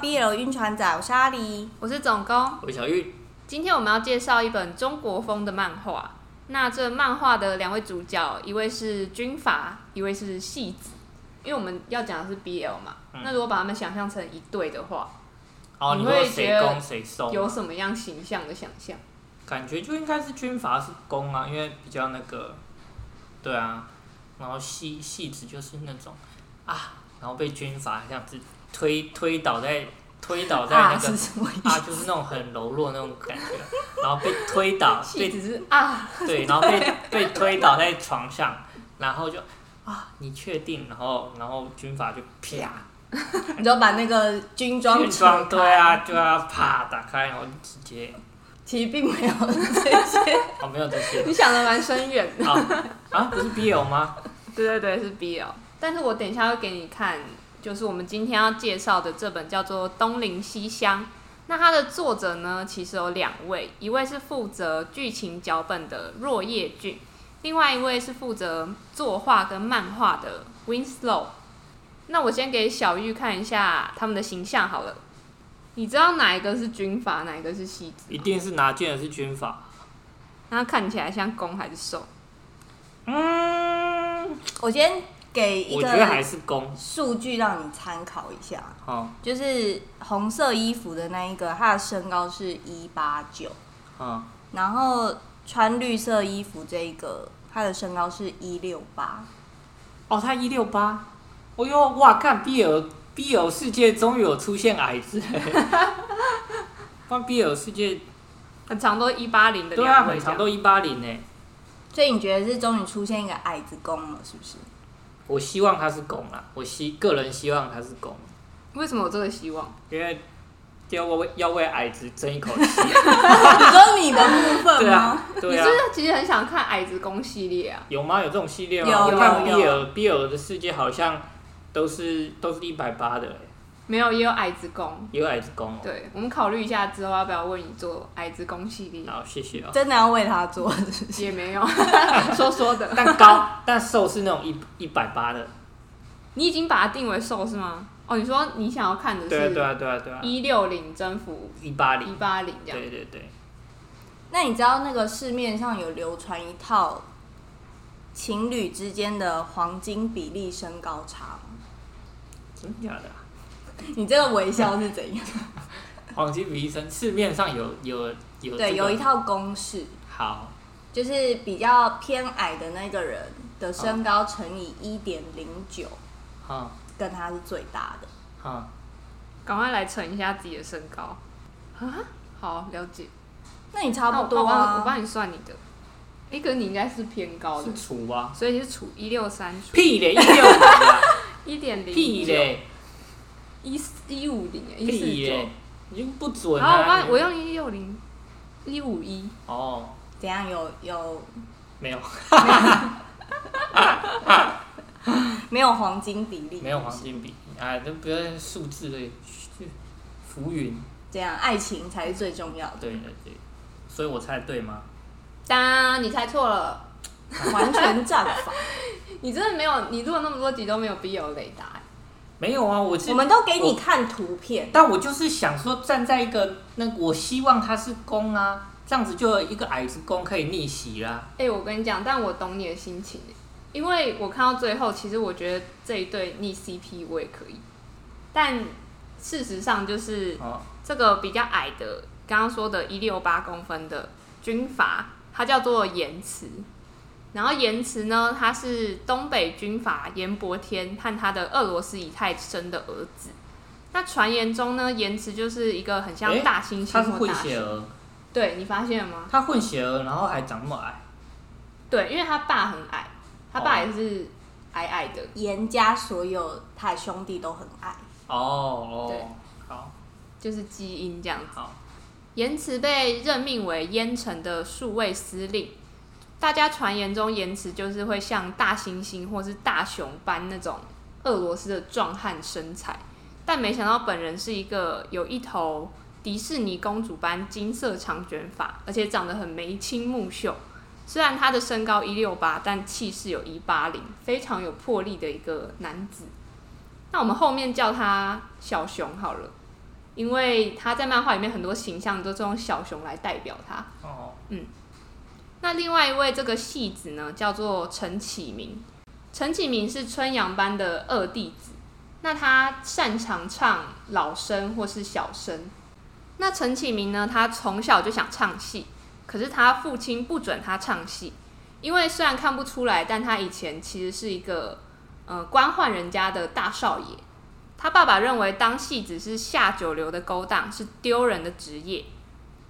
BL 晕船仔，我是阿狸，我是总工，我是小玉。今天我们要介绍一本中国风的漫画。那这漫画的两位主角，一位是军阀，一位是戏子。因为我们要讲的是 BL 嘛，嗯、那如果把他们想象成一对的话，哦、你会觉得有什么样形象的想象？感觉就应该是军阀是攻啊，因为比较那个，对啊。然后戏戏子就是那种啊，然后被军阀这样子推推倒在推倒在那个啊，啊，就是那种很柔弱那种感觉，然后被推倒，被只是啊，对，然后被 被推倒在床上，然后就啊，你确定？然后然后军阀就啪，你就把那个军装军装对啊，就要啪打开，然后直接。其实并没有这些，哦，没有这些。你想的蛮深远的。啊，不是 BL 吗？对对对，是 BL。但是我等一下会给你看，就是我们今天要介绍的这本叫做《东邻西厢》。那它的作者呢，其实有两位，一位是负责剧情脚本的若叶俊，另外一位是负责作画跟漫画的 Winslow。那我先给小玉看一下他们的形象好了。你知道哪一个是军阀，哪一个是戏子？一定是拿剑的是军阀。那看起来像攻还是受？嗯，我先给一个，我觉得还是攻数据让你参考一下。好，就是红色衣服的那一个，他的身高是一八九。嗯。然后穿绿色衣服这一个，他的身高是一六八。哦，他一六八。哦呦，哇，看 BL。BL 世界终于有出现矮子，换 BL 世界很长都一八零的，对啊，很长都一八零呢。所以你觉得是终于出现一个矮子攻了，是不是？我希望他是公啦，我希个人希望他是公。为什么有这个希望？因为要为要为矮子争一口气。你说你的部分吗？对啊，对啊。你是不是其实很想看矮子公系列啊？有吗？有这种系列吗？有我看比尔比尔的世界好像。都是都是一百八的，没有也有矮子攻，也有矮子攻。对，我们考虑一下之后要不要为你做矮子攻系列。好，谢谢哦。真的要为他做？也没有，说说的。但高但瘦是那种一一百八的。你已经把它定为瘦是吗？哦，你说你想要看的是？对啊对啊对啊对啊。一六零征服一八零，一八零这样。对对对。那你知道那个市面上有流传一套情侣之间的黄金比例身高差？真的假的？你这个微笑是怎样？黄金比例身，市面上有有有、这个、对，有一套公式。好，就是比较偏矮的那个人的身高乘以一点零九，跟他是最大的。好，赶快来乘一下自己的身高。好，了解。那你差不多啊，我帮你算你的。哎，可是你应该是偏高的。是除啊，所以你是除一六三。屁嘞，一六。一点零屁嘞，一一五零，一四九，已经不准了。然后我刚我用一六零，一五一。哦，怎样？有有没有？没有黄金比例。没有黄金比例，哎，都不要数字类，浮云。这样，爱情才是最重要的。对对对，所以我猜对吗？当你猜错了，完全战法。你真的没有？你录了那么多集都没有 BL 雷达？没有啊，我我们都给你看图片，但我就是想说，站在一个那，我希望他是公啊，这样子就有一个矮子公可以逆袭啦。哎、欸，我跟你讲，但我懂你的心情，因为我看到最后，其实我觉得这一对逆 CP 我也可以，但事实上就是这个比较矮的，刚刚说的一六八公分的军阀，他叫做言辞。然后言辞呢，他是东北军阀严伯天和他的俄罗斯姨太生的儿子。那传言中呢，言辞就是一个很像大猩猩，他是混血儿。对，你发现了吗？他混血儿，然后还长那么矮。对，因为他爸很矮，他爸也是矮矮的。严家所有他的兄弟都很矮。哦，对，好，就是基因这样。好，言辞被任命为燕城的数位司令。大家传言中，言辞就是会像大猩猩或是大熊般那种俄罗斯的壮汉身材，但没想到本人是一个有一头迪士尼公主般金色长卷发，而且长得很眉清目秀。虽然他的身高一六八，但气势有一八零，非常有魄力的一个男子。那我们后面叫他小熊好了。因为他在漫画里面很多形象都是用小熊来代表他。哦，嗯。那另外一位这个戏子呢，叫做陈启明。陈启明是春阳班的二弟子，那他擅长唱老生或是小生。那陈启明呢，他从小就想唱戏，可是他父亲不准他唱戏，因为虽然看不出来，但他以前其实是一个呃官宦人家的大少爷。他爸爸认为当戏子是下九流的勾当，是丢人的职业。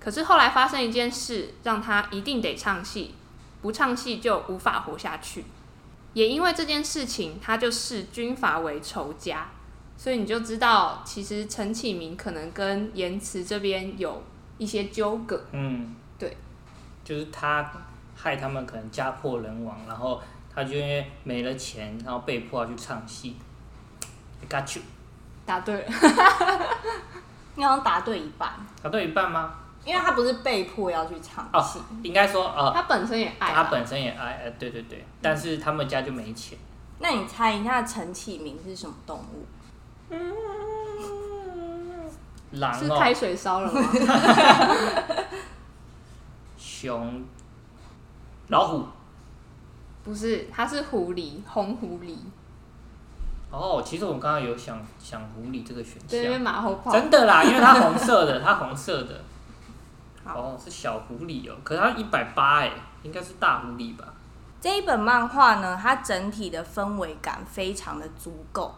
可是后来发生一件事，让他一定得唱戏，不唱戏就无法活下去。也因为这件事情，他就视军阀为仇家。所以你就知道，其实陈启明可能跟言辞这边有一些纠葛。嗯，对，就是他害他们可能家破人亡，然后他就因为没了钱，然后被迫要去唱戏。Got you。答对了，你好像答对一半。答对一半吗？因为他不是被迫要去唱戏，哦，应该说呃，他本身也爱，他本身也爱，呃，对对对，但是他们家就没钱。那你猜一下陈启明是什么动物？嗯，狼哦，是开水烧了吗？熊，老虎，不是，它是狐狸，红狐狸。哦，其实我刚刚有想想狐狸这个选项，对，因为马后炮。真的啦，因为它红色的，它红色的。好哦，是小狐狸哦，可是它一百八哎，应该是大狐狸吧？这一本漫画呢，它整体的氛围感非常的足够。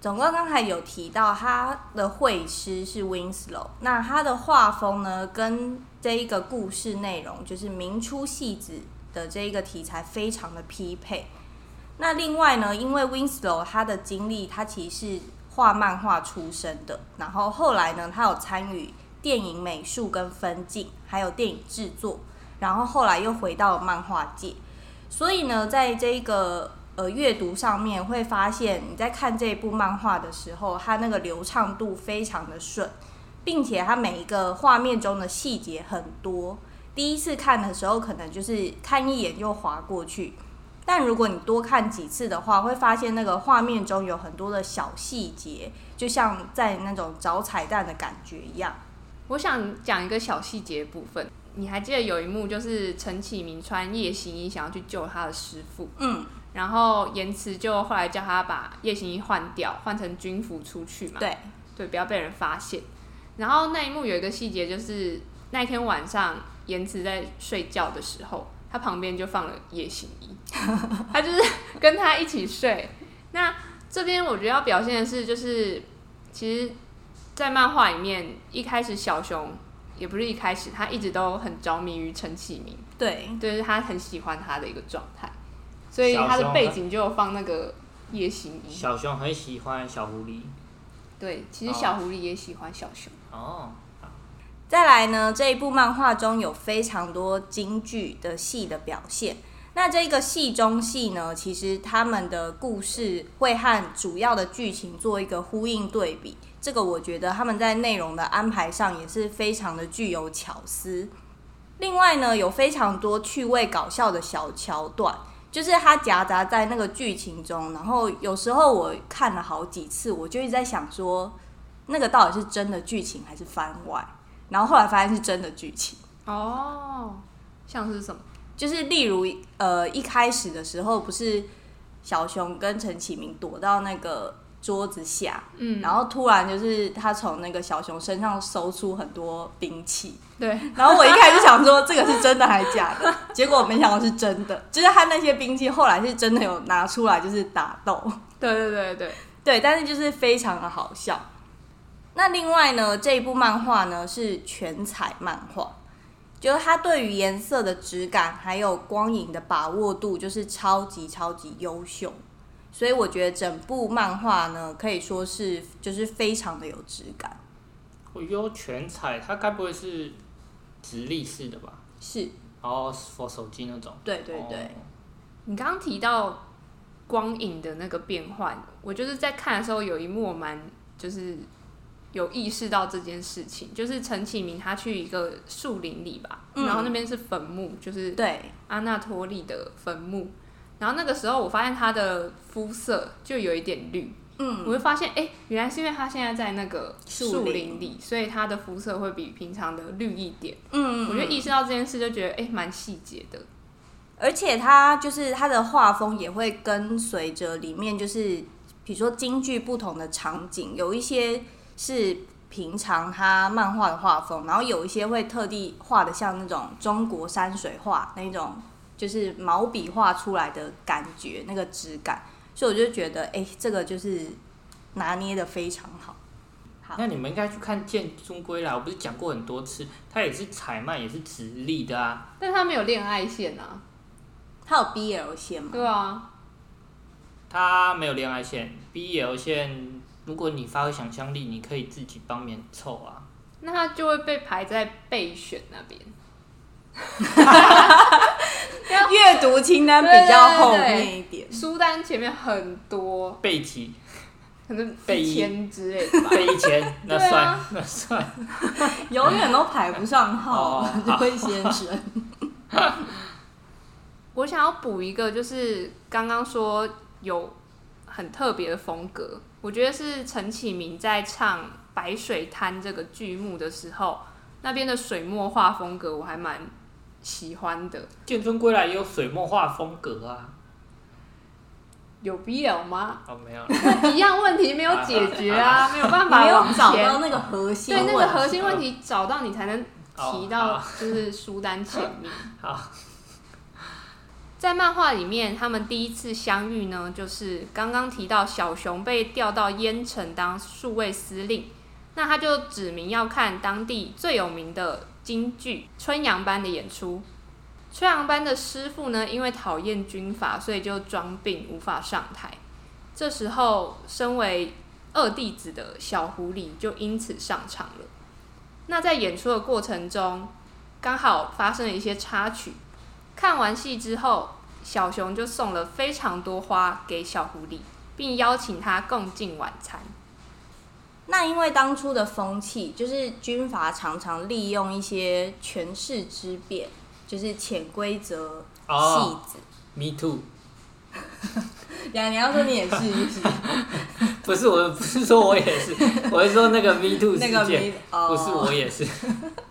总共刚才有提到，他的绘师是 Winslow，那他的画风呢，跟这一个故事内容，就是明初戏子的这一个题材，非常的匹配。那另外呢，因为 Winslow 他的经历，他其实是画漫画出身的，然后后来呢，他有参与电影美术跟分镜，还有电影制作，然后后来又回到漫画界，所以呢，在这个呃阅读上面会发现，你在看这部漫画的时候，它那个流畅度非常的顺，并且它每一个画面中的细节很多，第一次看的时候可能就是看一眼就划过去。但如果你多看几次的话，会发现那个画面中有很多的小细节，就像在那种找彩蛋的感觉一样。我想讲一个小细节部分，你还记得有一幕就是陈启明穿夜行衣想要去救他的师傅，嗯，然后言辞就后来叫他把夜行衣换掉，换成军服出去嘛，对，对，不要被人发现。然后那一幕有一个细节就是那天晚上言辞在睡觉的时候。他旁边就放了夜行衣，他就是 跟他一起睡。那这边我觉得要表现的是，就是其实，在漫画里面，一开始小熊也不是一开始，他一直都很着迷于陈启明，对，就是他很喜欢他的一个状态，所以他的背景就有放那个夜行衣。小熊很喜欢小狐狸，对，其实小狐狸也喜欢小熊。哦。再来呢，这一部漫画中有非常多京剧的戏的表现。那这个戏中戏呢，其实他们的故事会和主要的剧情做一个呼应对比。这个我觉得他们在内容的安排上也是非常的具有巧思。另外呢，有非常多趣味搞笑的小桥段，就是它夹杂在那个剧情中。然后有时候我看了好几次，我就一直在想说，那个到底是真的剧情还是番外？然后后来发现是真的剧情哦，像是什么？就是例如呃，一开始的时候不是小熊跟陈启明躲到那个桌子下，嗯，然后突然就是他从那个小熊身上搜出很多兵器，对。然后我一开始想说这个是真的还是假的，结果我没想到是真的，就是他那些兵器后来是真的有拿出来就是打斗，对对对对。对，但是就是非常的好笑。那另外呢，这一部漫画呢是全彩漫画，就是它对于颜色的质感还有光影的把握度，就是超级超级优秀。所以我觉得整部漫画呢，可以说是就是非常的有质感。我优全彩，它该不会是直立式的吧？是，哦，for 手机那种。对对对。哦、你刚刚提到光影的那个变换，我就是在看的时候有一幕蛮就是。有意识到这件事情，就是陈启明他去一个树林里吧，嗯、然后那边是坟墓，就是对阿纳托利的坟墓。然后那个时候我发现他的肤色就有一点绿，嗯，我就发现，哎、欸，原来是因为他现在在那个树林里，所以他的肤色会比平常的绿一点。嗯，我觉得意识到这件事，就觉得哎，蛮、欸、细节的。而且他就是他的画风也会跟随着里面，就是比如说京剧不同的场景，有一些是平常他漫画的画风，然后有一些会特地画的像那种中国山水画那种，就是毛笔画出来的感觉，那个质感。所以我就觉得，哎、欸，这个就是拿捏的非常好。好，那你们应该去看《剑中归来》，我不是讲过很多次，它也是彩漫，也是直立的啊。但它没有恋爱线啊，它有 BL 线吗？对啊，它没有恋爱线，BL 线，如果你发挥想象力，你可以自己帮忙凑啊。那它就会被排在备选那边。阅读清单比较后面一点，书单前面很多。背题，可能背一千之类的吧，背一千那算、啊、那算，永远都排不上号，这位先生。我想要补一个，就是刚刚说有很特别的风格，我觉得是陈启明在唱《白水滩》这个剧目的时候，那边的水墨画风格我还蛮。喜欢的《剑尊归来》也有水墨画风格啊，有必要吗？哦，没有，一样问题没有解决啊，没有办法，没有找到那个核心，对那个核心问题找到你才能提到，就是书单前面。好，在漫画里面，他们第一次相遇呢，就是刚刚提到小熊被调到烟城当数位司令，那他就指明要看当地最有名的。京剧春阳班的演出，春阳班的师傅呢，因为讨厌军阀，所以就装病无法上台。这时候，身为二弟子的小狐狸就因此上场了。那在演出的过程中，刚好发生了一些插曲。看完戏之后，小熊就送了非常多花给小狐狸，并邀请他共进晚餐。那因为当初的风气，就是军阀常常利用一些权势之便，就是潜规则戏子。Oh, me too。呀，你要说你也是，是 不是？我不是说我也是，我是说那个 me too 那个 me，不是我也是。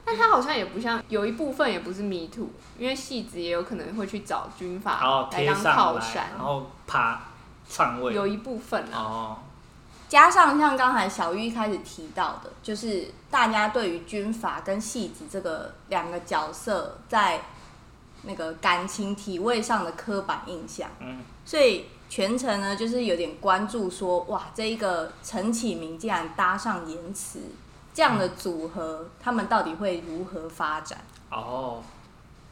但他好像也不像，有一部分也不是 me too，因为戏子也有可能会去找军阀来当靠山，然后爬篡位。有一部分哦。Oh. 加上像刚才小玉一开始提到的，就是大家对于军阀跟戏子这个两个角色在那个感情体位上的刻板印象，嗯，所以全程呢就是有点关注说，哇，这一个陈启明竟然搭上言辞这样的组合，嗯，他们到底会如何发展？哦，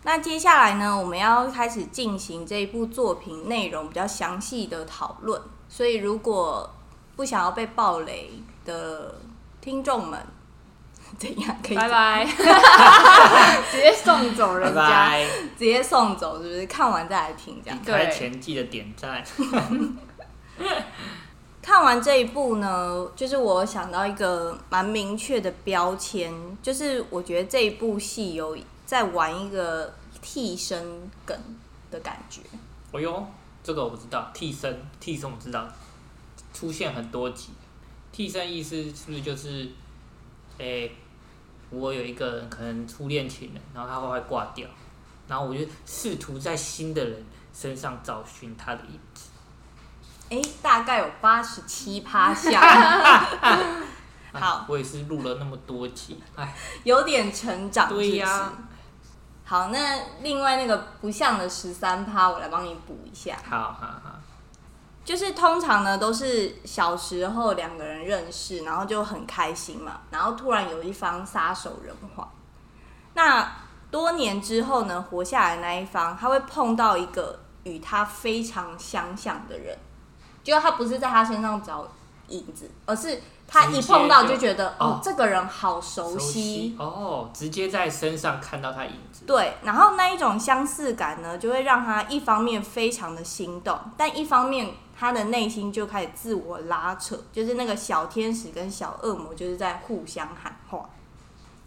那接下来呢，我们要开始进行这一部作品内容比较详细的讨论，所以如果不想要被暴雷的听众们，怎样可以？拜拜，直接送走人家，拜 拜直接送走，是不是？看完再来听，这样。开前记得点赞。看完这一部呢，就是我想到一个蛮明确的标签，就是我觉得这一部戏有在玩一个替身梗的感觉。哦呦，这个我不知道，替身，替身我知道。出现很多集，替身意思是不是就是，诶、欸，我有一个人可能初恋情人，然后他会挂掉，然后我就试图在新的人身上找寻他的影子。诶、欸，大概有八十七趴像。好，我也是录了那么多集，哎，有点成长？对呀、啊。好，那另外那个不像的十三趴，我来帮你补一下。好好好。就是通常呢，都是小时候两个人认识，然后就很开心嘛，然后突然有一方撒手人寰。那多年之后呢，活下来的那一方，他会碰到一个与他非常相像的人，就他不是在他身上找影子，而是他一碰到就觉得哦，哦，这个人好熟悉哦，直接在身上看到他影子。对，然后那一种相似感呢，就会让他一方面非常的心动，但一方面。他的内心就开始自我拉扯，就是那个小天使跟小恶魔就是在互相喊话。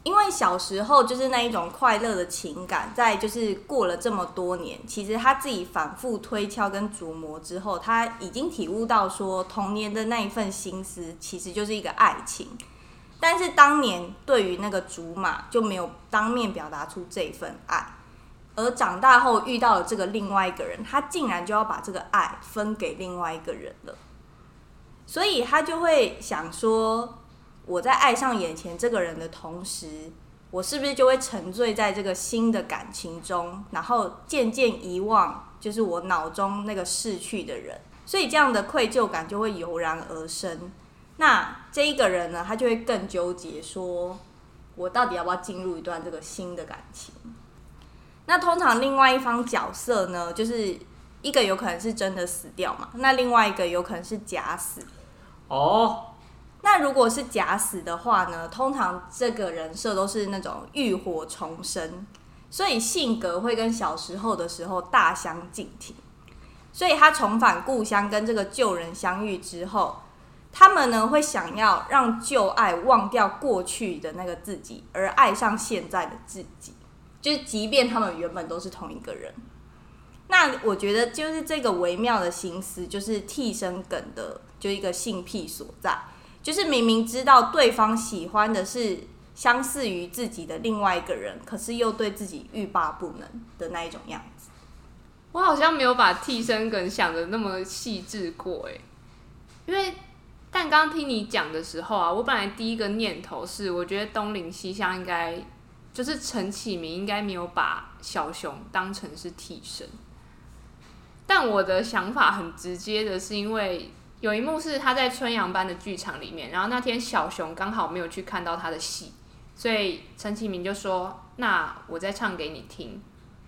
因为小时候就是那一种快乐的情感，在就是过了这么多年，其实他自己反复推敲跟琢磨之后，他已经体悟到说，童年的那一份心思其实就是一个爱情，但是当年对于那个竹马就没有当面表达出这份爱，而长大后遇到了这个另外一个人，他竟然就要把这个爱分给另外一个人了，所以他就会想说。我在爱上眼前这个人的同时，我是不是就会沉醉在这个新的感情中，然后渐渐遗忘，就是我脑中那个逝去的人，所以这样的愧疚感就会油然而生。那这一个人呢，他就会更纠结，说我到底要不要进入一段这个新的感情？那通常另外一方角色呢，就是一个有可能是真的死掉嘛，那另外一个有可能是假死。哦。那如果是假死的话呢？通常这个人设都是那种浴火重生，所以性格会跟小时候的时候大相径庭。所以他重返故乡跟这个旧人相遇之后，他们呢会想要让旧爱忘掉过去的那个自己，而爱上现在的自己，就是即便他们原本都是同一个人。那我觉得就是这个微妙的心思，就是替身梗的就一个性癖所在。就是明明知道对方喜欢的是相似于自己的另外一个人，可是又对自己欲罢不能的那一种样子。我好像没有把替身梗想得那么细致过诶，因为但刚听你讲的时候啊，我本来第一个念头是，我觉得东林西乡应该就是陈启明应该没有把小熊当成是替身，但我的想法很直接的是因为。有一幕是他在春阳班的剧场里面，然后那天小熊刚好没有去看到他的戏，所以陈启明就说：“那我再唱给你听。”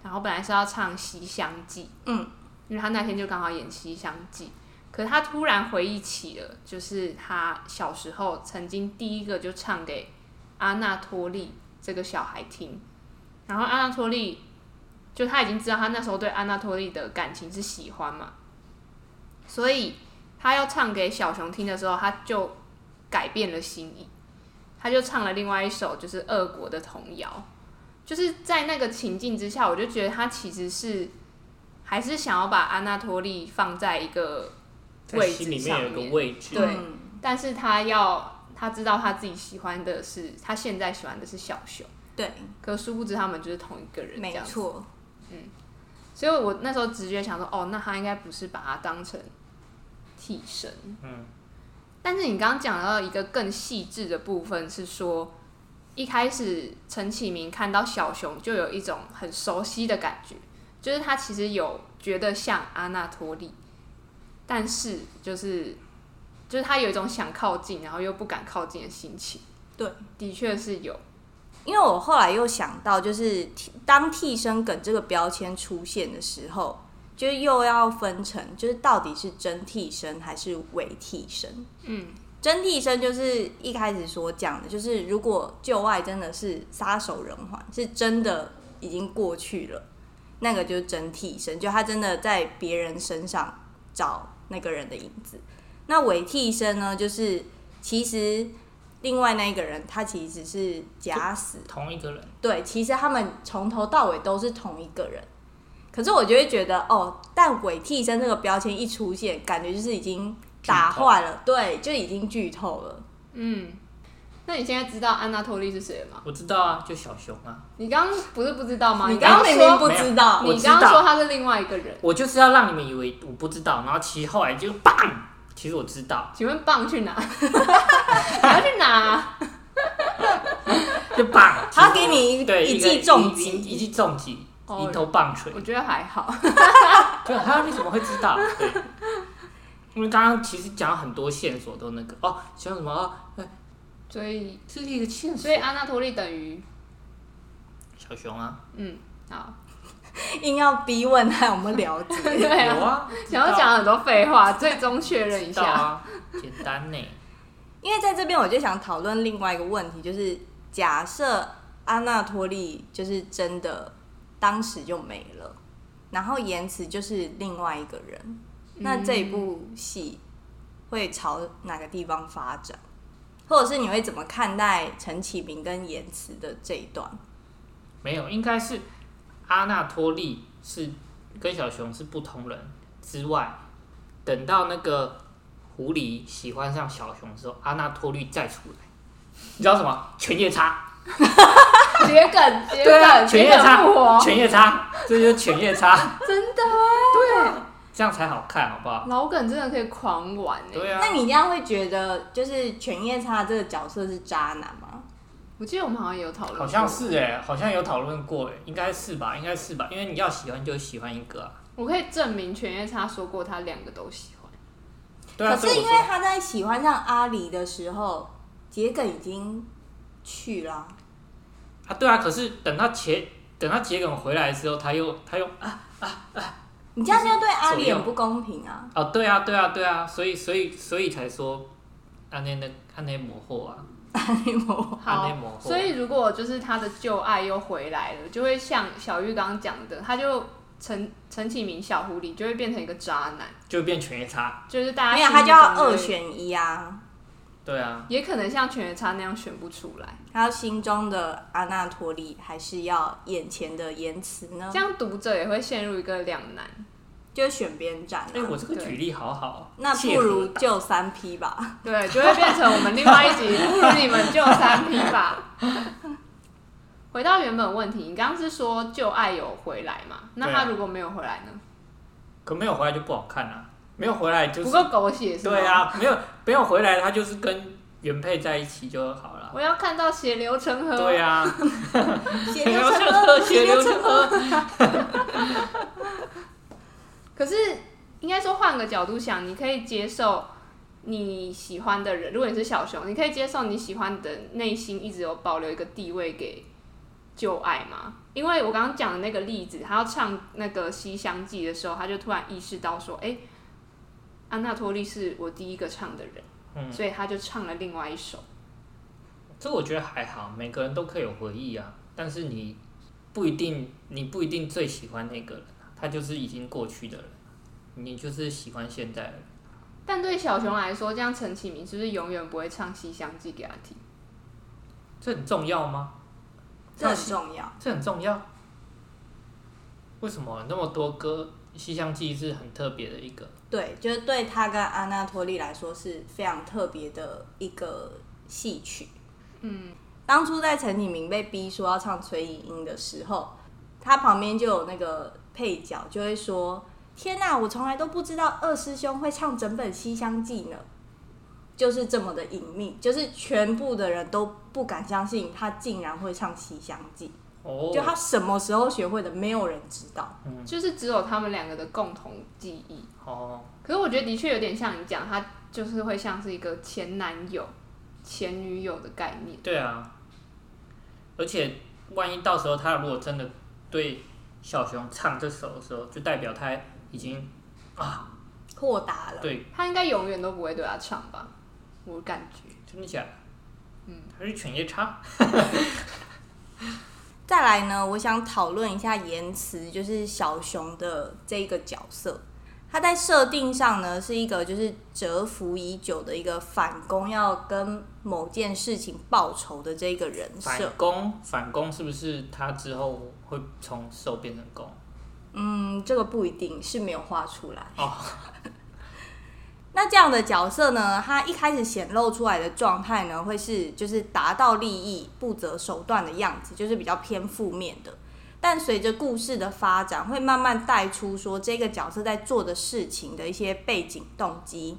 然后本来是要唱《西厢记》，嗯，因为他那天就刚好演《西厢记》，可是他突然回忆起了，就是他小时候曾经第一个就唱给阿纳托利这个小孩听，然后安娜托利就他已经知道他那时候对安娜托利的感情是喜欢嘛，所以。他要唱给小熊听的时候，他就改变了心意，他就唱了另外一首就是俄国的童谣，就是在那个情境之下，我就觉得他其实是还是想要把安娜托利放在一个位置上面，有个位置，对，但是他要他知道他自己喜欢的是他现在喜欢的是小熊，对，可殊不知他们就是同一个人，没错，嗯，所以我那时候直觉想说，哦，那他应该不是把他当成。替身，嗯，但是你刚刚讲到一个更细致的部分，是说一开始陈启明看到小熊就有一种很熟悉的感觉，就是他其实有觉得像阿纳托利，但是就是就是他有一种想靠近，然后又不敢靠近的心情。对，的确是有，因为我后来又想到，就是当替身梗这个标签出现的时候。就又要分成，就是到底是真替身还是伪替身？嗯，真替身就是一开始所讲的，就是如果旧爱真的是撒手人寰，是真的已经过去了，那个就是真替身，就他真的在别人身上找那个人的影子。那伪替身呢，就是其实另外那一个人他其实是假死，同一个人。对，其实他们从头到尾都是同一个人。可是我就会觉得哦，但伪替身这个标签一出现，感觉就是已经打坏了，对，就已经剧透了。嗯，那你现在知道安娜托利是谁吗？我知道啊，就小熊啊。你刚刚不是不知道吗？你刚刚明明不知道，你刚刚说他是另外一个人。我就是要让你们以为我不知道，然后其实后来就棒，其实我知道。请问棒去哪？你要去哪？就棒，他给你一一记重击，一记重击。一头棒槌，我觉得还好。对，还有你怎么会知道？对，因为刚刚其实讲了很多线索都那个哦，像什么？所以这是一个线索。所以阿纳托利等于小熊啊。嗯，好。硬要逼问他有没有了解？对啊。有啊。想要讲很多废话，最终确认一下。啊、简单呢。因为在这边，我就想讨论另外一个问题，就是假设阿纳托利就是真的。当时就没了，然后言辞就是另外一个人。嗯、那这一部戏会朝哪个地方发展？或者是你会怎么看待陈启明跟言辞的这一段？没有，应该是阿纳托利是跟小熊是不同人之外，等到那个狐狸喜欢上小熊的时候，阿纳托利再出来，你知道什么？犬夜叉。桔梗，桔梗，犬夜叉，犬夜叉，这就是犬夜叉。真的对，这样才好看，好不好？老梗真的可以狂玩哎。对啊。那你这样会觉得，就是犬夜叉这个角色是渣男吗？我记得我们好像也有讨论。好像是哎，好像有讨论过哎，应该是吧，应该是吧，因为你要喜欢就喜欢一个啊。我可以证明犬夜叉说过他两个都喜欢。对啊。可是因为他在喜欢上阿离的时候，桔梗已经去了。啊，对啊，可是等他桔等他桔梗回来的时候，他又他又啊啊啊！你这样就对阿离很不公平啊！哦，对啊，对啊，对啊，所以所以所以才说安内那安内魔后啊，安内魔后，安内魔后。所以如果就是他的旧爱又回来了，就会像小玉刚刚讲的，他就陈陈启明小狐狸就会变成一个渣男，就会变犬夜叉，就是大家没有他就要二选一啊。对啊，也可能像犬夜叉那样选不出来。他心中的阿纳托利还是要眼前的言辞呢？这样读者也会陷入一个两难，就选边站。哎、欸，我这个举例好好。那不如就三 P 吧。对，就会变成我们另外一集，不如你们就三 P 吧。回到原本问题，你刚刚是说旧爱有回来嘛？那他如果没有回来呢？可没有回来就不好看啊。没有回来就是不够狗血是吗？对啊，没有没有回来，他就是跟原配在一起就好了。我要看到血流成河。对啊，血流成河，血流成河。可是应该说，换个角度想，你可以接受你喜欢的人，如果你是小熊，你可以接受你喜欢的内心一直有保留一个地位给旧爱吗？因为我刚刚讲的那个例子，他要唱那个《西厢记》的时候，他就突然意识到说，哎、欸。安娜托利是我第一个唱的人，嗯，所以他就唱了另外一首。这我觉得还好，每个人都可以有回忆啊。但是你不一定，你不一定最喜欢那个人，他就是已经过去的人，你就是喜欢现在的。但对小熊来说，这样陈启明是不是永远不会唱《西厢记》给他听？这很重要吗？这很重要，这很重要。为什么那么多歌？《西厢记》是很特别的一个，对，就是对他跟阿纳托利来说是非常特别的一个戏曲。嗯，当初在陈启明被逼说要唱崔莺莺的时候，他旁边就有那个配角就会说：“天哪，我从来都不知道二师兄会唱整本《西厢记》呢，就是这么的隐秘，就是全部的人都不敢相信他竟然会唱《西厢记》。”哦就他什么时候学会的，没有人知道，嗯，就是只有他们两个的共同记忆。哦，可是我觉得的确有点像你讲，他就是会像是一个前男友、前女友的概念。对啊，而且万一到时候他如果真的对小熊唱这首的时候，就代表他已经啊豁达了。对，他应该永远都不会对他唱吧？我感觉真的假的？嗯，还是犬夜叉。再来呢，我想讨论一下言辞，就是小熊的这个角色，他在设定上呢是一个就是蛰伏已久的一个反攻，要跟某件事情报仇的这个人设。反攻，反攻是不是他之后会从受变成攻？嗯，这个不一定是没有画出来。哦。那这样的角色呢，他一开始显露出来的状态呢，会是就是达到利益不择手段的样子，就是比较偏负面的。但随着故事的发展，会慢慢带出说这个角色在做的事情的一些背景动机。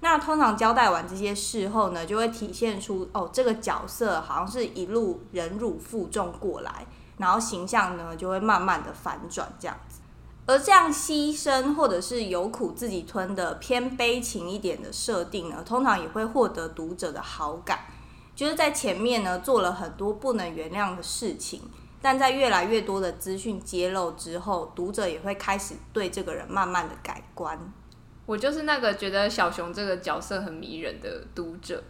那通常交代完这些事后呢，就会体现出哦，这个角色好像是一路忍辱负重过来，然后形象呢就会慢慢的反转这样子。而这样牺牲或者是有苦自己吞的偏悲情一点的设定呢，通常也会获得读者的好感。就是在前面呢做了很多不能原谅的事情，但在越来越多的资讯揭露之后，读者也会开始对这个人慢慢的改观。我就是那个觉得小熊这个角色很迷人的读者，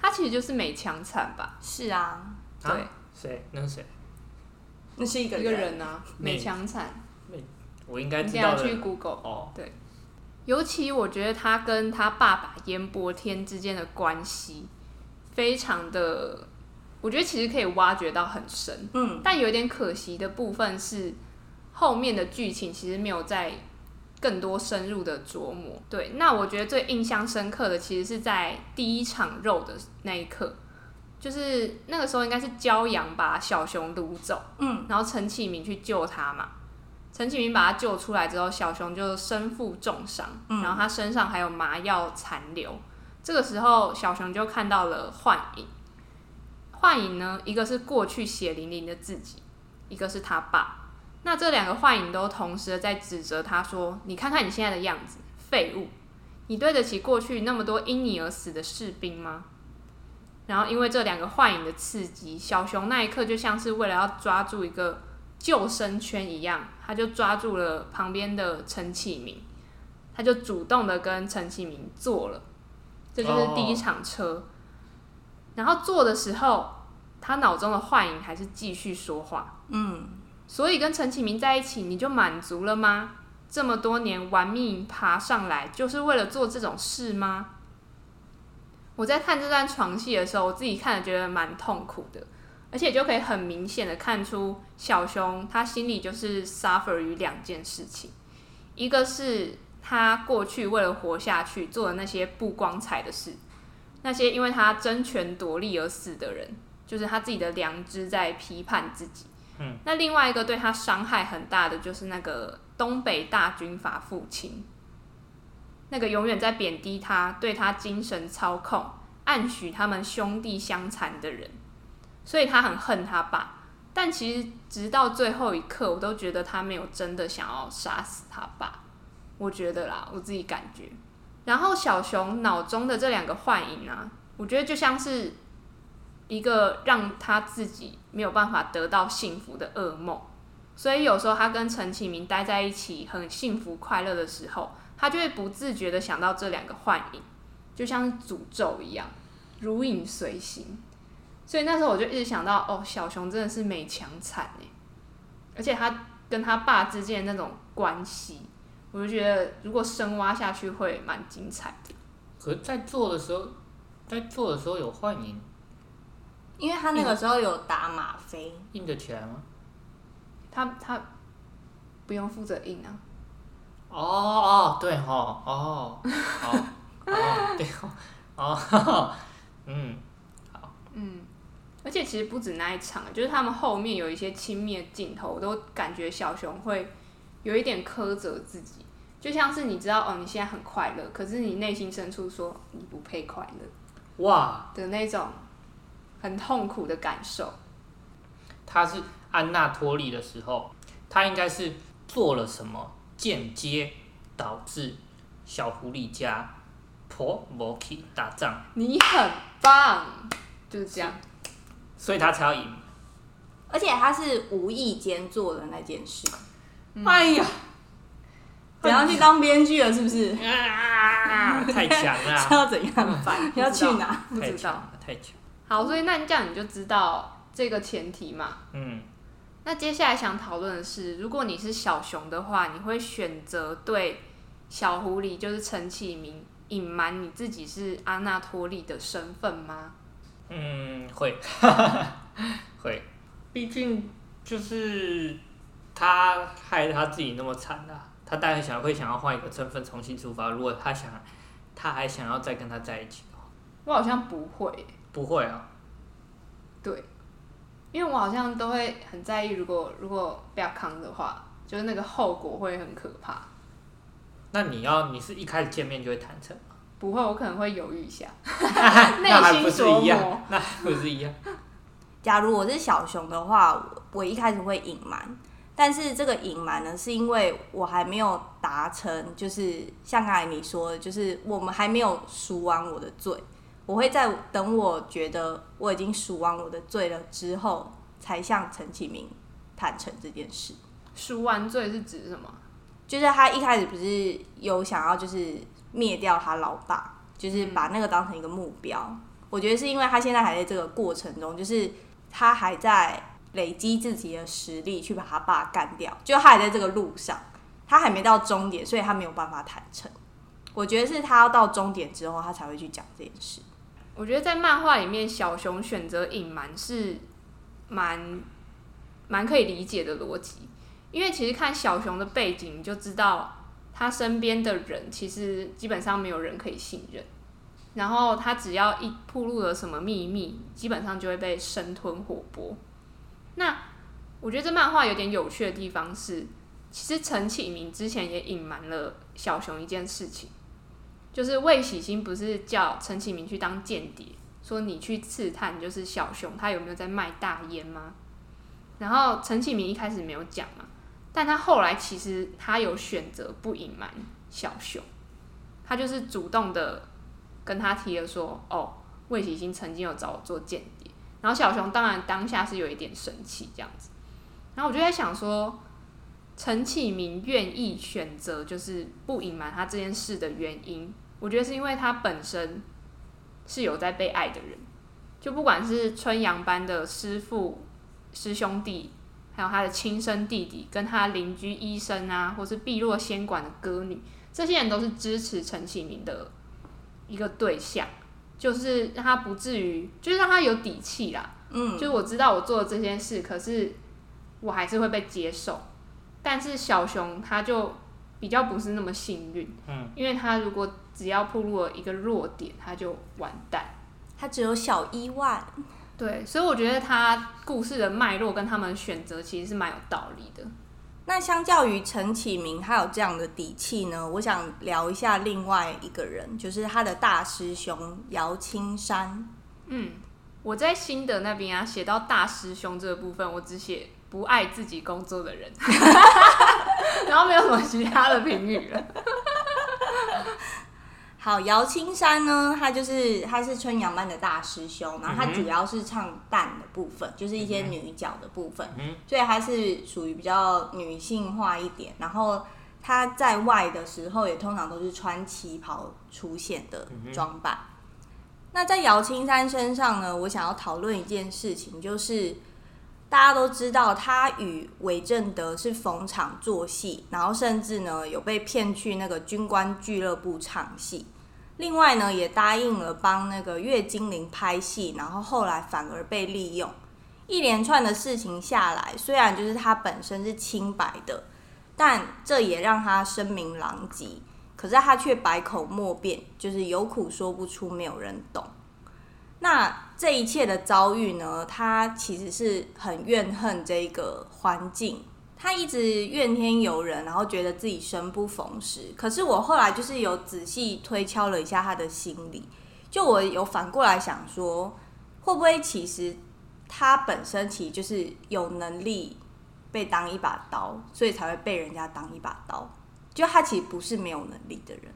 他其实就是美强惨吧？是啊，对，谁？那是谁？那是一个一个人啊，美强惨。我应该知道去 Google 哦，对，尤其我觉得他跟他爸爸严伯天之间的关系非常的，我觉得其实可以挖掘到很深。嗯，但有点可惜的部分是，后面的剧情其实没有在更多深入的琢磨。对，那我觉得最印象深刻的，其实是在第一场肉的那一刻。就是那个时候，应该是骄阳把小熊掳走，嗯，然后陈启明去救他嘛。陈启明把他救出来之后，小熊就身负重伤，嗯，然后他身上还有麻药残留。这个时候，小熊就看到了幻影。幻影呢，一个是过去血淋淋的自己，一个是他爸。那这两个幻影都同时在指责他说：“你看看你现在的样子，废物！你对得起过去那么多因你而死的士兵吗？”然后，因为这两个幻影的刺激，小熊那一刻就像是为了要抓住一个救生圈一样，他就抓住了旁边的陈启明，他就主动的跟陈启明坐了，这就是第一场车。Oh. 然后坐的时候，他脑中的幻影还是继续说话，嗯，所以跟陈启明在一起，你就满足了吗？这么多年玩命爬上来，就是为了做这种事吗？我在看这段床戏的时候，我自己看了觉得蛮痛苦的，而且就可以很明显的看出小熊他心里就是 suffer 于两件事情，一个是他过去为了活下去做的那些不光彩的事，那些因为他争权夺利而死的人，就是他自己的良知在批判自己。嗯，那另外一个对他伤害很大的就是那个东北大军阀父亲。那个永远在贬低他、对他精神操控、暗许他们兄弟相残的人，所以他很恨他爸。但其实直到最后一刻，我都觉得他没有真的想要杀死他爸。我觉得啦，我自己感觉。然后小熊脑中的这两个幻影啊，我觉得就像是一个让他自己没有办法得到幸福的噩梦。所以有时候他跟陈启明待在一起，很幸福快乐的时候。他就会不自觉的想到这两个幻影，就像诅咒一样，如影随形。所以那时候我就一直想到，哦，小熊真的是美强惨哎，而且他跟他爸之间的那种关系，我就觉得如果深挖下去会蛮精彩的。可在做的时候，在做的时候有幻影，因为他那个时候有打吗啡，硬得起来吗？他他不用负责硬啊。哦哦，对哦哦哦哦对哦哦嗯好嗯，而且其实不止那一场，就是他们后面有一些亲密的镜头，我都感觉小熊会有一点苛责自己，就像是你知道哦，你现在很快乐，可是你内心深处说你不配快乐，哇。的那种很痛苦的感受。他是安娜脱离的时候，他应该是做了什么？间接导致小狐狸家婆没去打仗，你很棒，就是这样，所以他才要赢。而且他是无意间做的那件事。嗯、哎呀，不要去当编剧了，是不是？啊、太强了！要怎样办？要去哪？不知道，太强。好，所以那这样你就知道这个前提嘛。嗯。那接下来想讨论的是，如果你是小熊的话，你会选择对小狐狸，就是陈启明，隐瞒你自己是阿纳托利的身份吗？嗯，会，会，毕竟就是他害他自己那么惨啊，他当然想会想要换一个身份重新出发。如果他想，他还想要再跟他在一起的话，我好像不会，不会啊，对。因为我好像都会很在意，如果如果不要扛的话，就是那个后果会很可怕。那你要你是一开始见面就会坦诚吗？不会，我可能会犹豫一下，内心琢磨。那还不是一样？假如我是小熊的话，我一开始会隐瞒，但是这个隐瞒呢，是因为我还没有达成，就是像刚才你说的，就是我们还没有赎完我的罪。我会在等我觉得我已经赎完我的罪了之后，才向陈启明坦诚这件事。赎完罪是指什么？就是他一开始不是有想要就是灭掉他老爸，就是把那个当成一个目标。嗯。我觉得是因为他现在还在这个过程中，就是他还在累积自己的实力去把他爸干掉，就他还在这个路上，他还没到终点，所以他没有办法坦诚。我觉得是他要到终点之后，他才会去讲这件事。我觉得在漫画里面，小熊选择隐瞒是蛮蛮可以理解的逻辑，因为其实看小熊的背景，你就知道他身边的人其实基本上没有人可以信任。然后他只要一暴露了什么秘密，基本上就会被生吞活剥。那我觉得这漫画有点有趣的地方是，其实陈启明之前也隐瞒了小熊一件事情，就是魏喜新不是叫陈启明去当间谍，说你去刺探就是小熊他有没有在卖大烟吗？然后陈启明一开始没有讲嘛，但他后来其实他有选择不隐瞒小熊，他就是主动的。跟他提了说，哦，魏喜新曾经有找我做间谍，然后小熊当然当下是有一点生气这样子，然后我就在想说，陈启明愿意选择就是不隐瞒他这件事的原因，我觉得是因为他本身是有在被爱的人，就不管是春阳班的师父、师兄弟，还有他的亲生弟弟，跟他邻居医生啊，或是碧落仙馆的歌女，这些人都是支持陈启明的。一个对象，就是让他不至于，就是让他有底气啦。嗯，就是我知道我做了这件事，可是我还是会被接受。但是小熊他就比较不是那么幸运，嗯，因为他如果只要暴露了一个弱点，他就完蛋。他只有小一万，对，所以我觉得他故事的脉络跟他们选择其实是蛮有道理的。那相较于陈启明，他有这样的底气呢？我想聊一下另外一个人，就是他的大师兄姚青山。嗯，我在心得那边啊，写到大师兄这个部分，我只写不爱自己工作的人，然后没有什么其他的评语了。好，姚青山呢，他就是他是春阳班的大师兄，然后他主要是唱旦的部分，嗯、就是一些女角的部分，嗯、所以他是属于比较女性化一点。然后他在外的时候，也通常都是穿旗袍出现的装扮。嗯、那在姚青山身上呢，我想要讨论一件事情，就是大家都知道他与韦正德是逢场作戏，然后甚至呢有被骗去那个军官俱乐部唱戏。另外呢，也答应了帮那个月精灵拍戏，然后后来反而被利用。一连串的事情下来，虽然就是他本身是清白的，但这也让他声名狼藉。可是他却百口莫辩，就是有苦说不出，没有人懂。那这一切的遭遇呢，他其实是很怨恨这个环境。他一直怨天尤人，然后觉得自己生不逢时。可是我后来就是有仔细推敲了一下他的心理，就我有反过来想说，会不会其实他本身其实就是有能力被当一把刀，所以才会被人家当一把刀。就他其实不是没有能力的人。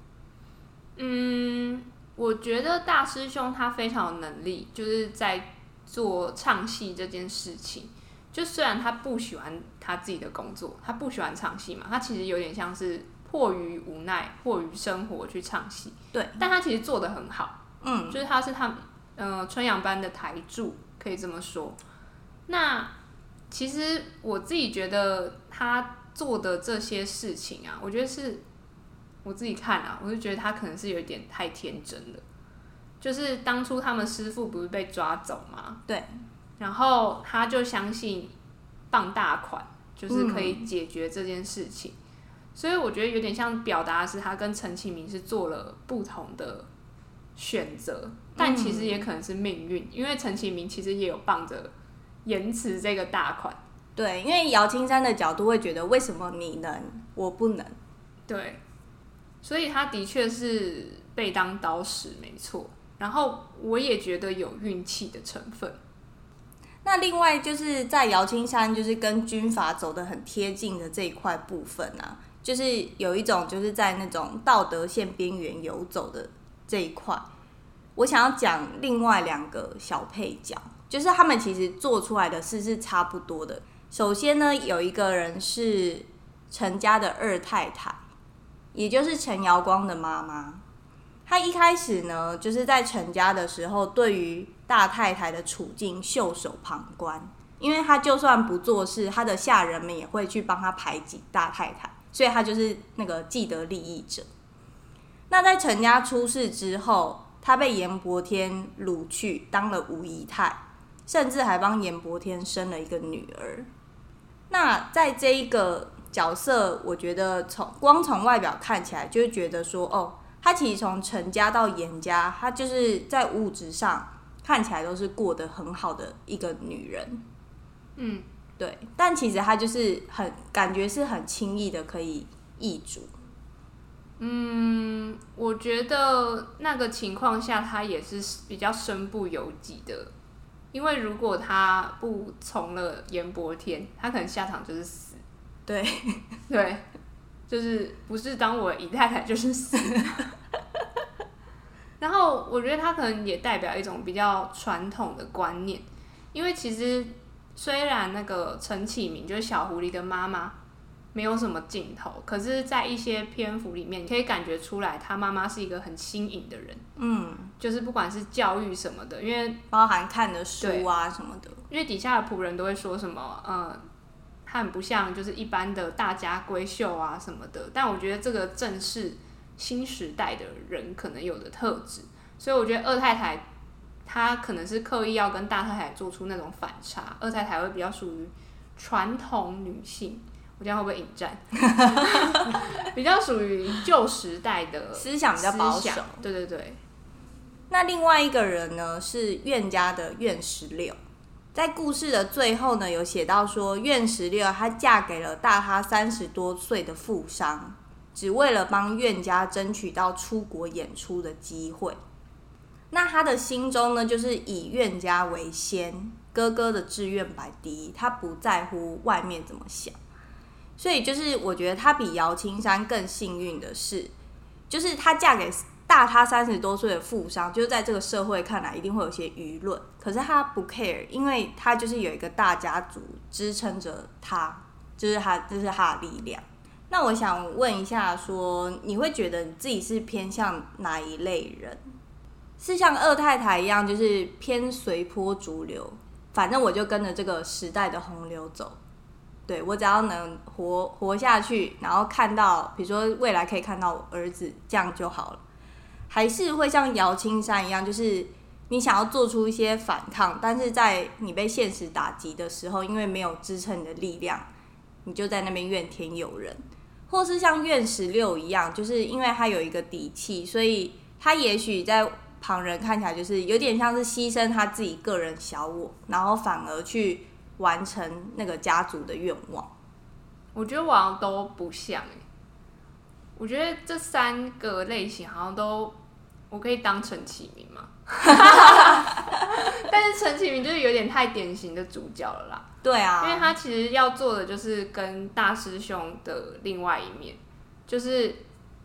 嗯，我觉得大师兄他非常有能力，就是在做唱戏这件事情。就虽然他不喜欢他自己的工作，他不喜欢唱戏嘛，他其实有点像是迫于无奈、迫于生活去唱戏。对，但他其实做得很好。嗯，就是他是他呃春阳班的台柱，可以这么说。那其实我自己觉得他做的这些事情啊，我觉得是我自己看啊，我就觉得他可能是有一点太天真了。就是当初他们师傅不是被抓走吗？对。然后他就相信傍大款就是可以解决这件事情，嗯、所以我觉得有点像表达的是他跟陈启明是做了不同的选择，但其实也可能是命运，因为陈启明其实也有傍着延迟这个大款。对，因为姚青山的角度会觉得为什么你能我不能？对，所以他的确是被当刀使没错，然后我也觉得有运气的成分。那另外就是在姚青山就是跟军阀走得很贴近的这一块部分啊，就是有一种就是在那种道德线边缘游走的这一块，我想要讲另外两个小配角，就是他们其实做出来的事是差不多的。首先呢，有一个人是陈家的二太太，也就是陈瑶光的妈妈。她一开始呢，就是在陈家的时候，对于大太太的处境袖手旁观，因为她就算不做事，她的下人们也会去帮她排挤大太太，所以她就是那个既得利益者。那在陈家出事之后，她被严伯天掳去当了五姨太，甚至还帮严伯天生了一个女儿。那在这一个角色，我觉得从光从外表看起来，就会觉得说，哦，他其实从陈家到严家，他就是在物质上看起来都是过得很好的一个女人。嗯，对。但其实他就是很感觉是很轻易的可以易主。嗯，我觉得那个情况下，他也是比较身不由己的，因为如果他不从了严伯天，他可能下场就是死。对，对，就是不是当我姨太太就是死。然后我觉得他可能也代表一种比较传统的观念，因为其实虽然那个陈启明就是小狐狸的妈妈。没有什么镜头，可是，在一些篇幅里面，你可以感觉出来，他妈妈是一个很新颖的人。嗯，就是不管是教育什么的，因为包含看的书啊什么的，因为底下的仆人都会说什么，嗯，他很不像就是一般的大家闺秀啊什么的。但我觉得这个正是新时代的人可能有的特质，所以我觉得二太太她可能是刻意要跟大太太做出那种反差，二太太会比较属于传统女性。我这样会不会引战？比较属于旧时代的思想比较保守。对对对。那另外一个人呢，是苑家的苑石榴。在故事的最后呢，有写到说，苑石榴她嫁给了大她三十多岁的富商，只为了帮苑家争取到出国演出的机会。那她的心中呢，就是以苑家为先，哥哥的志愿摆第一，她不在乎外面怎么想。所以就是，我觉得她比姚青山更幸运的是，就是她嫁给大他三十多岁的富商，就是在这个社会看来一定会有些舆论，可是他不 care，因为他就是有一个大家族支撑着他，就是他，这是他的力量。那我想问一下，说你会觉得你自己是偏向哪一类人？是像二太太一样，就是偏随波逐流，反正我就跟着这个时代的洪流走。对，我只要能活活下去，然后看到，比如说未来可以看到我儿子，这样就好了。还是会像姚青山一样，就是你想要做出一些反抗，但是在你被现实打击的时候，因为没有支撑你的力量，你就在那边怨天尤人。或是像怨十六一样，就是因为他有一个底气，所以他也许在旁人看起来就是有点像是牺牲他自己个人小我，然后反而去。完成那个家族的愿望，我觉得好像都不像哎。我觉得这三个类型好像都，我可以当陈启明吗。但是陈启明就是有点太典型的主角了啦。对啊，因为他其实要做的就是跟大师兄的另外一面，就是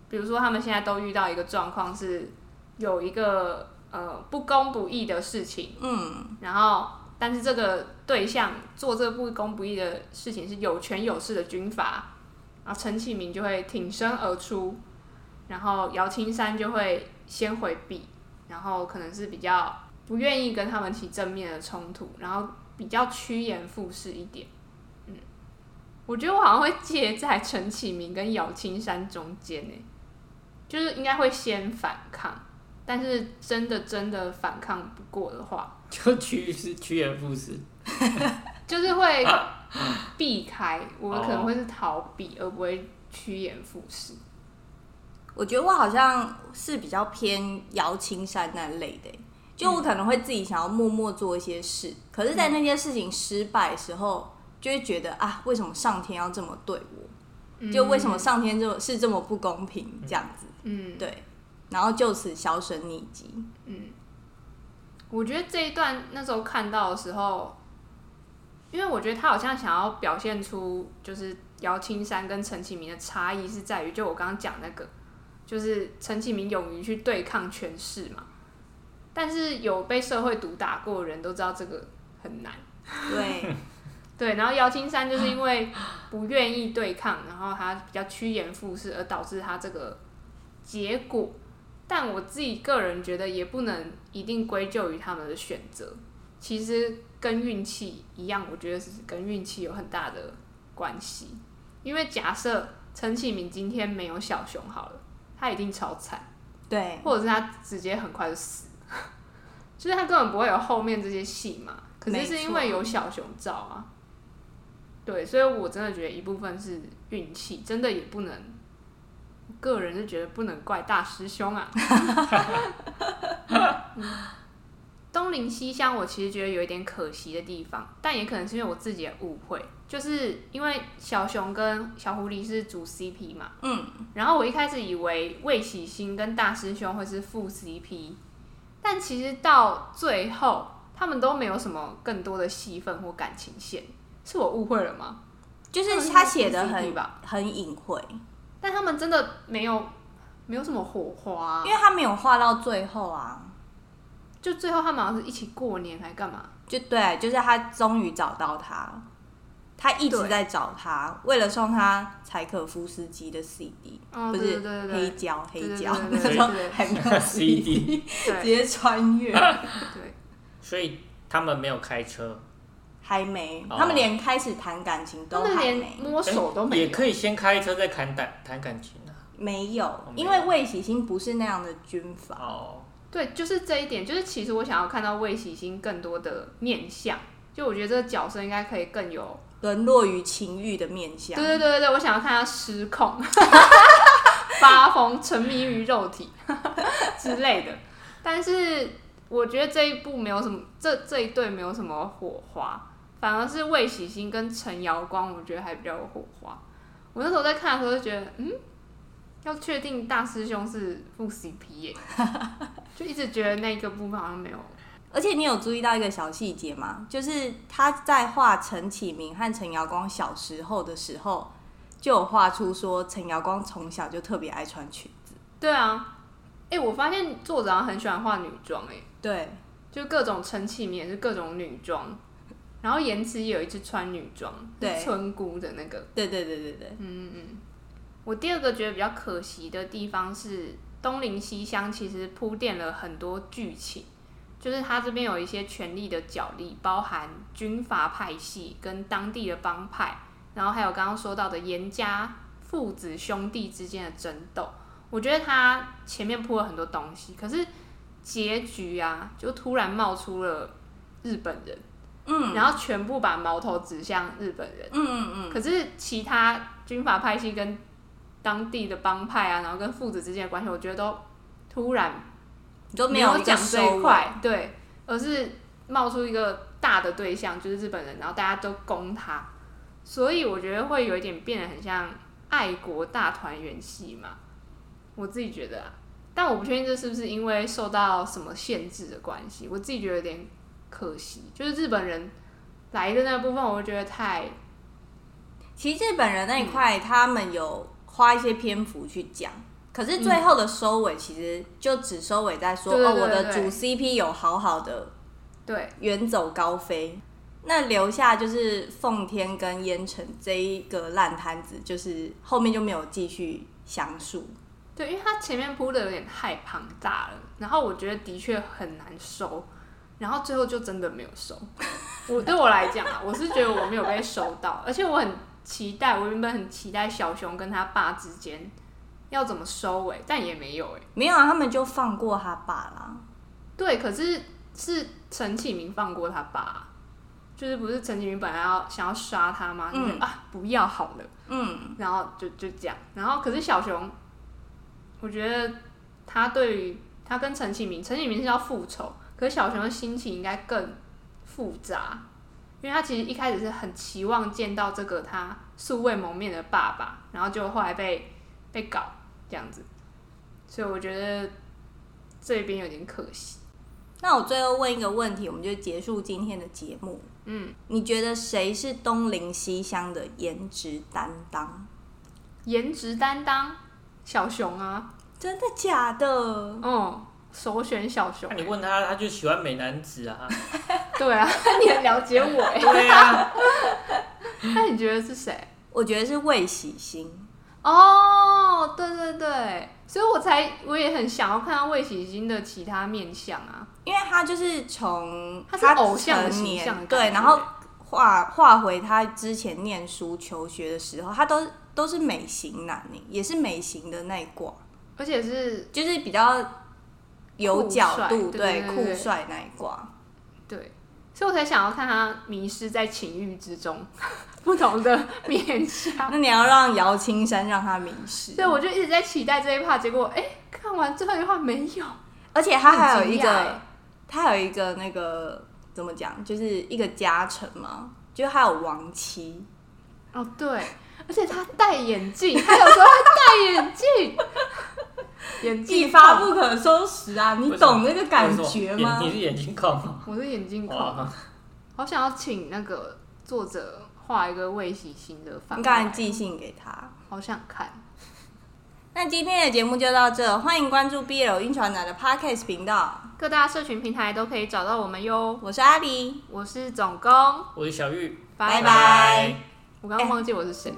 比如说他们现在都遇到一个状况，是有一个呃不公不义的事情，嗯，然后。但是这个对象做这个不公不义的事情是有权有势的军阀，然后陈启明就会挺身而出，然后姚青山就会先回避，然后可能是比较不愿意跟他们起正面的冲突，然后比较趋炎附势一点。嗯，我觉得我好像会介在陈启明跟姚青山中间呢，就是应该会先反抗。但是真的真的反抗不过的话，就趋是趋炎附势，就是会避开，我可能会是逃避，而不会趋炎附势。我觉得我好像是比较偏姚青山那类的，就我可能会自己想要默默做一些事，可是，在那件事情失败时候，就会觉得啊，为什么上天要这么对我？就为什么上天这么是这么不公平？这样子，嗯，对。然后就此销声匿迹。嗯，我觉得这一段那时候看到的时候，因为我觉得他好像想要表现出，就是姚青山跟陈启明的差异是在于，就我刚刚讲那个，就是陈启明勇于去对抗权势嘛。但是有被社会毒打过的人都知道这个很难。对，对。然后姚青山就是因为不愿意对抗，然后他比较趋炎附势，而导致他这个结果。但我自己个人觉得，也不能一定归咎于他们的选择，其实跟运气一样，我觉得是跟运气有很大的关系。因为假设陈启明今天没有小熊好了，他一定超惨。对，或者是他直接很快就死，就是他根本不会有后面这些戏嘛。可是是因为有小熊照啊，对，所以我真的觉得一部分是运气，真的也不能，个人是觉得不能怪大师兄啊。嗯东邻西乡，我其实觉得有一点可惜的地方，但也可能是因为我自己的误会，就是因为小熊跟小狐狸是主 CP 嘛，嗯，然后我一开始以为魏喜星跟大师兄会是副 CP，但其实到最后他们都没有什么更多的戏份或感情线，是我误会了吗？就是他写的很很隐晦，但他们真的没有没有什么火花，因为他没有画到最后啊。就最后他们好像是一起过年还干嘛？就对，就是他终于找到他，他一直在找他，为了送他柴可夫斯基的 CD，哦、不是黑胶黑胶，那时候还没有 CD，直接穿越。对，所以他们没有开车，还没，他们连开始谈感情都还没，摸手都没、欸。也可以先开车再谈谈谈感情啊？没有，因为魏喜星不是那样的军阀。哦。对，就是这一点，就是其实我想要看到魏喜星更多的面相，就我觉得这个角色应该可以更有沦落于情欲的面相。对对对对，我想要看他失控、发疯、沉迷于肉体之类的。但是我觉得这一部没有什么，这这一对没有什么火花，反而是魏喜星跟陈瑶光，我觉得还比较有火花。我那时候在看的时候就觉得，嗯。要确定大师兄是副 CP 耶，就一直觉得那个部分好像没有。而且你有注意到一个小细节吗？就是他在画陈启明和陈瑶光小时候的时候，就有画出说陈瑶光从小就特别爱穿裙子。对啊，哎、欸，我发现作者很喜欢画女装，哎，对，就各种陈启明也是各种女装，然后言辞也有一次穿女装，对，村姑的那个，对对对对对，嗯嗯嗯。我第二个觉得比较可惜的地方是，东邻西乡其实铺垫了很多剧情，就是他这边有一些权力的角力，包含军阀派系跟当地的帮派，然后还有刚刚说到的严家父子兄弟之间的争斗。我觉得他前面铺了很多东西，可是结局啊，就突然冒出了日本人，嗯，然后全部把矛头指向日本人，嗯嗯嗯，可是其他军阀派系跟当地的帮派啊，然后跟父子之间的关系，我觉得都突然都没有讲这一块，对，而是冒出一个大的对象，就是日本人，然后大家都攻他，所以我觉得会有一点变得很像爱国大团圆戏嘛，我自己觉得啊，但我不确定这是不是因为受到什么限制的关系，我自己觉得有点可惜，就是日本人来的那个部分，我觉得太，其实日本人那一块，他们有。花一些篇幅去讲，可是最后的收尾其实就只收尾在说、嗯、哦，我的主 CP 有好好的对远走高飞，那留下就是奉天跟烟尘这一个烂摊子，就是后面就没有继续详述。对，因为他前面铺的有点太庞大了，然后我觉得的确很难收，然后最后就真的没有收。我对我来讲啊，我是觉得我没有被收到，而且我很。期待，我原本很期待小熊跟他爸之间要怎么收尾，但也没有哎，没有啊，他们就放过他爸啦。对，可是是陈启明放过他爸，就是不是陈启明本来要想要杀他吗？嗯、就啊，不要好了，嗯，然后就就这样，然后可是小熊，我觉得他对于他跟陈启明，陈启明是要复仇，可是小熊的心情应该更复杂。因为他其实一开始是很期望见到这个他素未谋面的爸爸，然后就后来被被搞这样子，所以我觉得这边有点可惜。那我最后问一个问题，我们就结束今天的节目。嗯，你觉得谁是东邻西乡的颜值担当？颜值担当，小熊啊？真的假的？嗯。首选小熊、欸，你问他，他就喜欢美男子啊。对啊，你很了解我哎。对啊。那你觉得是谁？我觉得是魏喜星。哦，对对对，所以我才我也很想要看到魏喜星的其他面相啊，因为他就是从他是偶像的形象，对，然后画画回他之前念书求学的时候，他都都是美型男，也是美型的那一挂。而且是就是比较有角度，对，酷帅那一挂。对，所以我才想要看他迷失在情欲之中，不同的面相。那你要让姚青山让他迷失。对，我就一直在期待这一 part，结果哎、欸，看完最后一话没有。而且他还有一个，他还有一个那个怎么讲，就是一个加成嘛，就是他有亡妻。哦，对，而且他戴眼镜，他有时候会戴眼镜，眼镜一发不可收拾啊！你懂那个感觉吗？你是眼镜控？我是眼睛控。好想要请那个作者画一个未洗心的番外，你赶紧寄信给他，好想看。那今天的节目就到这，欢迎关注 BL 晕船男的 Podcast 频道，各大社群平台都可以找到我们哟。我是阿狸，我是总工，我是小玉，拜拜。我刚刚忘记我是谁。